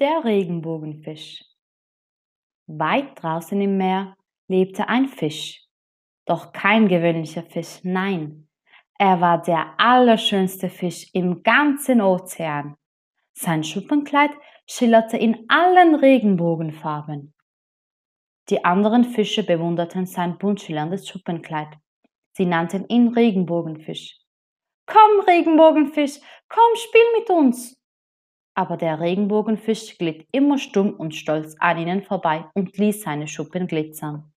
Der Regenbogenfisch. Weit draußen im Meer lebte ein Fisch. Doch kein gewöhnlicher Fisch, nein. Er war der allerschönste Fisch im ganzen Ozean. Sein Schuppenkleid schillerte in allen Regenbogenfarben. Die anderen Fische bewunderten sein bunt schillerndes Schuppenkleid. Sie nannten ihn Regenbogenfisch. Komm, Regenbogenfisch, komm, spiel mit uns, aber der Regenbogenfisch glitt immer stumm und stolz an ihnen vorbei und ließ seine Schuppen glitzern.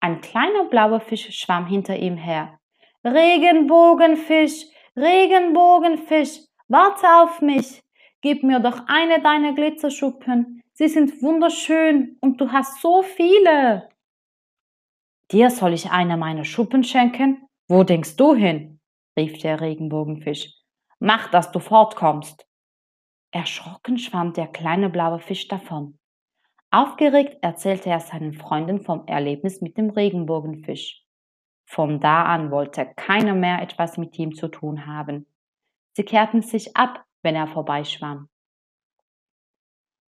Ein kleiner blauer Fisch schwamm hinter ihm her. Regenbogenfisch, Regenbogenfisch, warte auf mich, gib mir doch eine deiner Glitzerschuppen, sie sind wunderschön und du hast so viele. Dir soll ich eine meiner Schuppen schenken? Wo denkst du hin? rief der Regenbogenfisch. Mach, dass du fortkommst. Erschrocken schwamm der kleine blaue Fisch davon. Aufgeregt erzählte er seinen Freunden vom Erlebnis mit dem Regenbogenfisch. Von da an wollte keiner mehr etwas mit ihm zu tun haben. Sie kehrten sich ab, wenn er vorbeischwamm.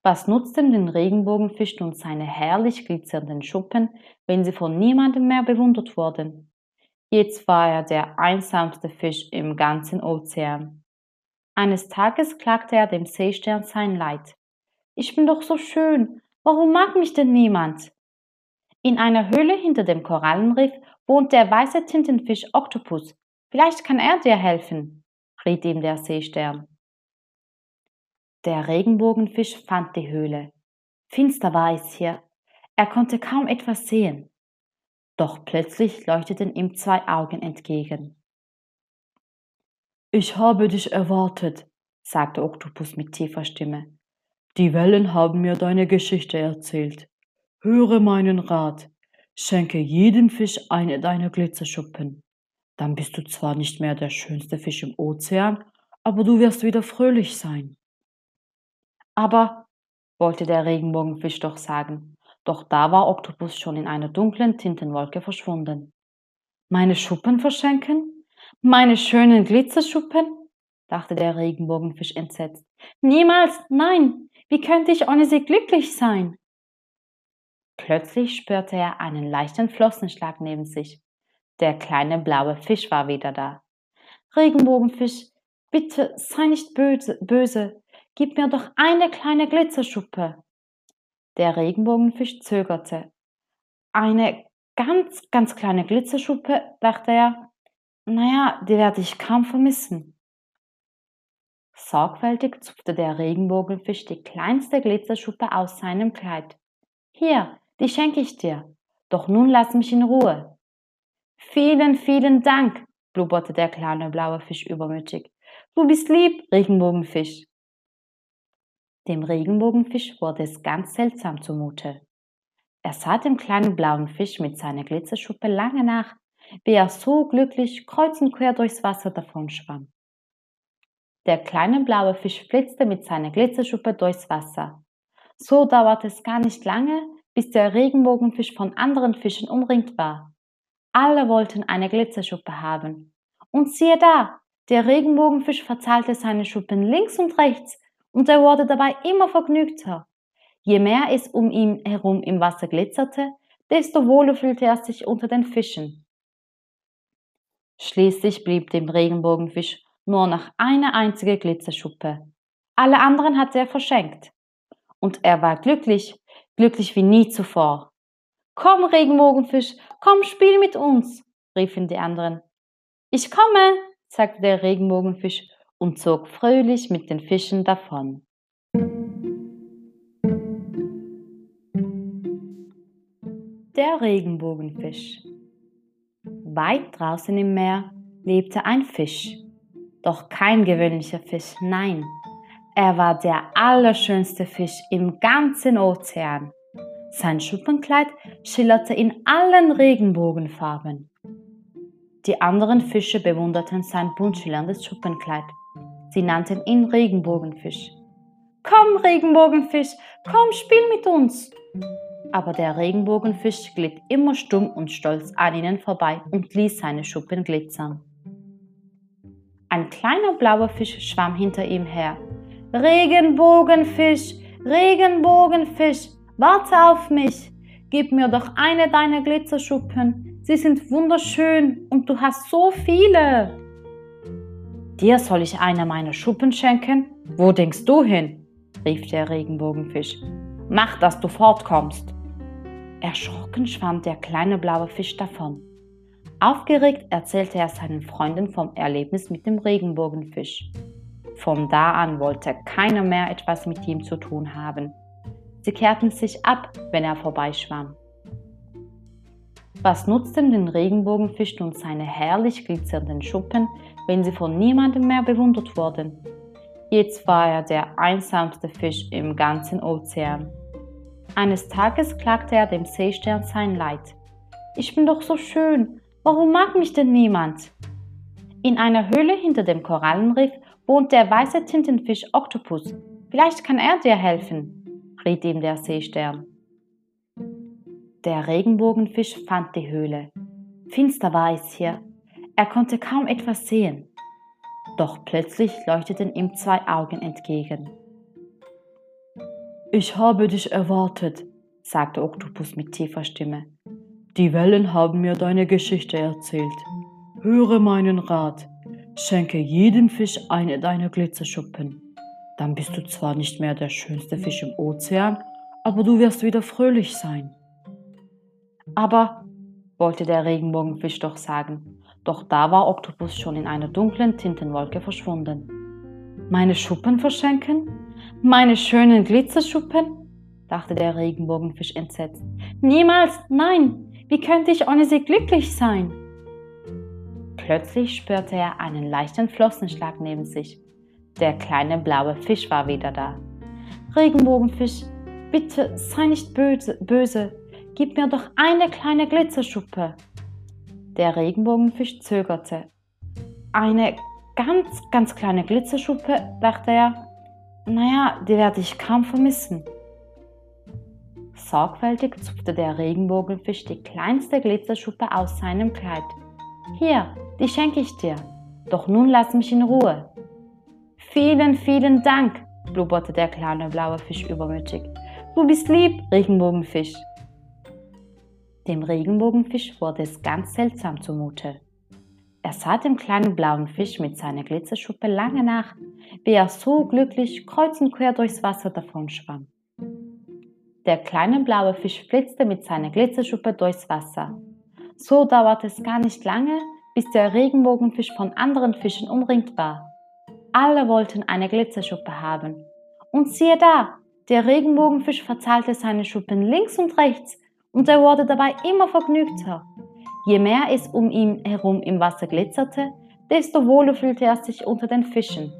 Was nutzten den Regenbogenfisch nun seine herrlich glitzernden Schuppen, wenn sie von niemandem mehr bewundert wurden? Jetzt war er der einsamste Fisch im ganzen Ozean. Eines Tages klagte er dem Seestern sein Leid. Ich bin doch so schön, warum mag mich denn niemand? In einer Höhle hinter dem Korallenriff wohnt der weiße Tintenfisch Oktopus. Vielleicht kann er dir helfen, riet ihm der Seestern. Der Regenbogenfisch fand die Höhle. Finster war es hier. Er konnte kaum etwas sehen. Doch plötzlich leuchteten ihm zwei Augen entgegen. Ich habe dich erwartet, sagte Oktopus mit tiefer Stimme. Die Wellen haben mir deine Geschichte erzählt. Höre meinen Rat. Schenke jedem Fisch eine deiner Glitzerschuppen. Dann bist du zwar nicht mehr der schönste Fisch im Ozean, aber du wirst wieder fröhlich sein. Aber, wollte der Regenbogenfisch doch sagen, doch da war Oktopus schon in einer dunklen Tintenwolke verschwunden. Meine Schuppen verschenken? Meine schönen Glitzerschuppen? dachte der Regenbogenfisch entsetzt. Niemals, nein, wie könnte ich ohne sie glücklich sein? Plötzlich spürte er einen leichten Flossenschlag neben sich. Der kleine blaue Fisch war wieder da. Regenbogenfisch, bitte sei nicht böse, böse, gib mir doch eine kleine Glitzerschuppe. Der Regenbogenfisch zögerte. Eine ganz, ganz kleine Glitzerschuppe, dachte er, naja, die werde ich kaum vermissen. Sorgfältig zupfte der Regenbogenfisch die kleinste Glitzerschuppe aus seinem Kleid. Hier, die schenke ich dir. Doch nun lass mich in Ruhe. Vielen, vielen Dank, blubberte der kleine blaue Fisch übermütig. Du bist lieb, Regenbogenfisch. Dem Regenbogenfisch wurde es ganz seltsam zumute. Er sah dem kleinen blauen Fisch mit seiner Glitzerschuppe lange nach, wie er so glücklich kreuz und quer durchs Wasser davonschwamm. Der kleine blaue Fisch flitzte mit seiner Glitzerschuppe durchs Wasser. So dauerte es gar nicht lange, bis der Regenbogenfisch von anderen Fischen umringt war. Alle wollten eine Glitzerschuppe haben. Und siehe da, der Regenbogenfisch verzahlte seine Schuppen links und rechts und er wurde dabei immer vergnügter. Je mehr es um ihn herum im Wasser glitzerte, desto wohler fühlte er sich unter den Fischen. Schließlich blieb dem Regenbogenfisch nur noch eine einzige Glitzerschuppe. Alle anderen hatte er verschenkt. Und er war glücklich, glücklich wie nie zuvor. Komm, Regenbogenfisch, komm, spiel mit uns, riefen die anderen. Ich komme, sagte der Regenbogenfisch und zog fröhlich mit den Fischen davon. Der Regenbogenfisch Weit draußen im Meer lebte ein Fisch. Doch kein gewöhnlicher Fisch, nein. Er war der allerschönste Fisch im ganzen Ozean. Sein Schuppenkleid schillerte in allen Regenbogenfarben. Die anderen Fische bewunderten sein bunt schillerndes Schuppenkleid. Sie nannten ihn Regenbogenfisch. Komm, Regenbogenfisch, komm, spiel mit uns, aber der Regenbogenfisch glitt immer stumm und stolz an ihnen vorbei und ließ seine Schuppen glitzern. Ein kleiner blauer Fisch schwamm hinter ihm her. Regenbogenfisch, Regenbogenfisch, warte auf mich. Gib mir doch eine deiner Glitzerschuppen. Sie sind wunderschön und du hast so viele. Dir soll ich eine meiner Schuppen schenken? Wo denkst du hin? rief der Regenbogenfisch. Mach, dass du fortkommst. Erschrocken schwamm der kleine blaue Fisch davon. Aufgeregt erzählte er seinen Freunden vom Erlebnis mit dem Regenbogenfisch. Von da an wollte keiner mehr etwas mit ihm zu tun haben. Sie kehrten sich ab, wenn er vorbeischwamm. Was nutzten den Regenbogenfisch nun seine herrlich glitzernden Schuppen, wenn sie von niemandem mehr bewundert wurden? Jetzt war er der einsamste Fisch im ganzen Ozean. Eines Tages klagte er dem Seestern sein Leid. Ich bin doch so schön, Warum mag mich denn niemand? In einer Höhle hinter dem Korallenriff wohnt der weiße Tintenfisch Oktopus. Vielleicht kann er dir helfen, riet ihm der Seestern. Der Regenbogenfisch fand die Höhle. Finster war es hier. Er konnte kaum etwas sehen. Doch plötzlich leuchteten ihm zwei Augen entgegen. Ich habe dich erwartet, sagte Oktopus mit tiefer Stimme. Die Wellen haben mir deine Geschichte erzählt. Höre meinen Rat. Schenke jedem Fisch eine deiner Glitzerschuppen. Dann bist du zwar nicht mehr der schönste Fisch im Ozean, aber du wirst wieder fröhlich sein. Aber, wollte der Regenbogenfisch doch sagen, doch da war Oktopus schon in einer dunklen Tintenwolke verschwunden. Meine Schuppen verschenken? Meine schönen Glitzerschuppen? dachte der Regenbogenfisch entsetzt. Niemals, nein, wie könnte ich ohne sie glücklich sein? Plötzlich spürte er einen leichten Flossenschlag neben sich. Der kleine blaue Fisch war wieder da. Regenbogenfisch, bitte sei nicht böse, böse. Gib mir doch eine kleine Glitzerschuppe. Der Regenbogenfisch zögerte. Eine ganz, ganz kleine Glitzerschuppe, dachte er. Naja, die werde ich kaum vermissen. Sorgfältig zupfte der Regenbogenfisch die kleinste Glitzerschuppe aus seinem Kleid. Hier, die schenke ich dir. Doch nun lass mich in Ruhe. Vielen, vielen Dank, blubberte der kleine blaue Fisch übermütig. Du bist lieb, Regenbogenfisch. Dem Regenbogenfisch wurde es ganz seltsam zumute. Er sah dem kleinen blauen Fisch mit seiner Glitzerschuppe lange nach, wie er so glücklich kreuz und quer durchs Wasser davonschwamm. Der kleine blaue Fisch flitzte mit seiner Glitzerschuppe durchs Wasser. So dauerte es gar nicht lange, bis der Regenbogenfisch von anderen Fischen umringt war. Alle wollten eine Glitzerschuppe haben. Und siehe da, der Regenbogenfisch verzahlte seine Schuppen links und rechts und er wurde dabei immer vergnügter. Je mehr es um ihn herum im Wasser glitzerte, desto wohler fühlte er sich unter den Fischen.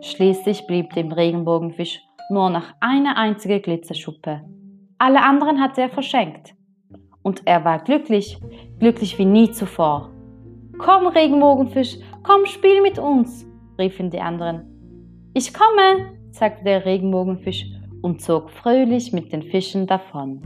Schließlich blieb dem Regenbogenfisch nur noch eine einzige Glitzerschuppe. Alle anderen hatte er verschenkt. Und er war glücklich, glücklich wie nie zuvor. Komm, Regenbogenfisch, komm, spiel mit uns, riefen die anderen. Ich komme, sagte der Regenbogenfisch und zog fröhlich mit den Fischen davon.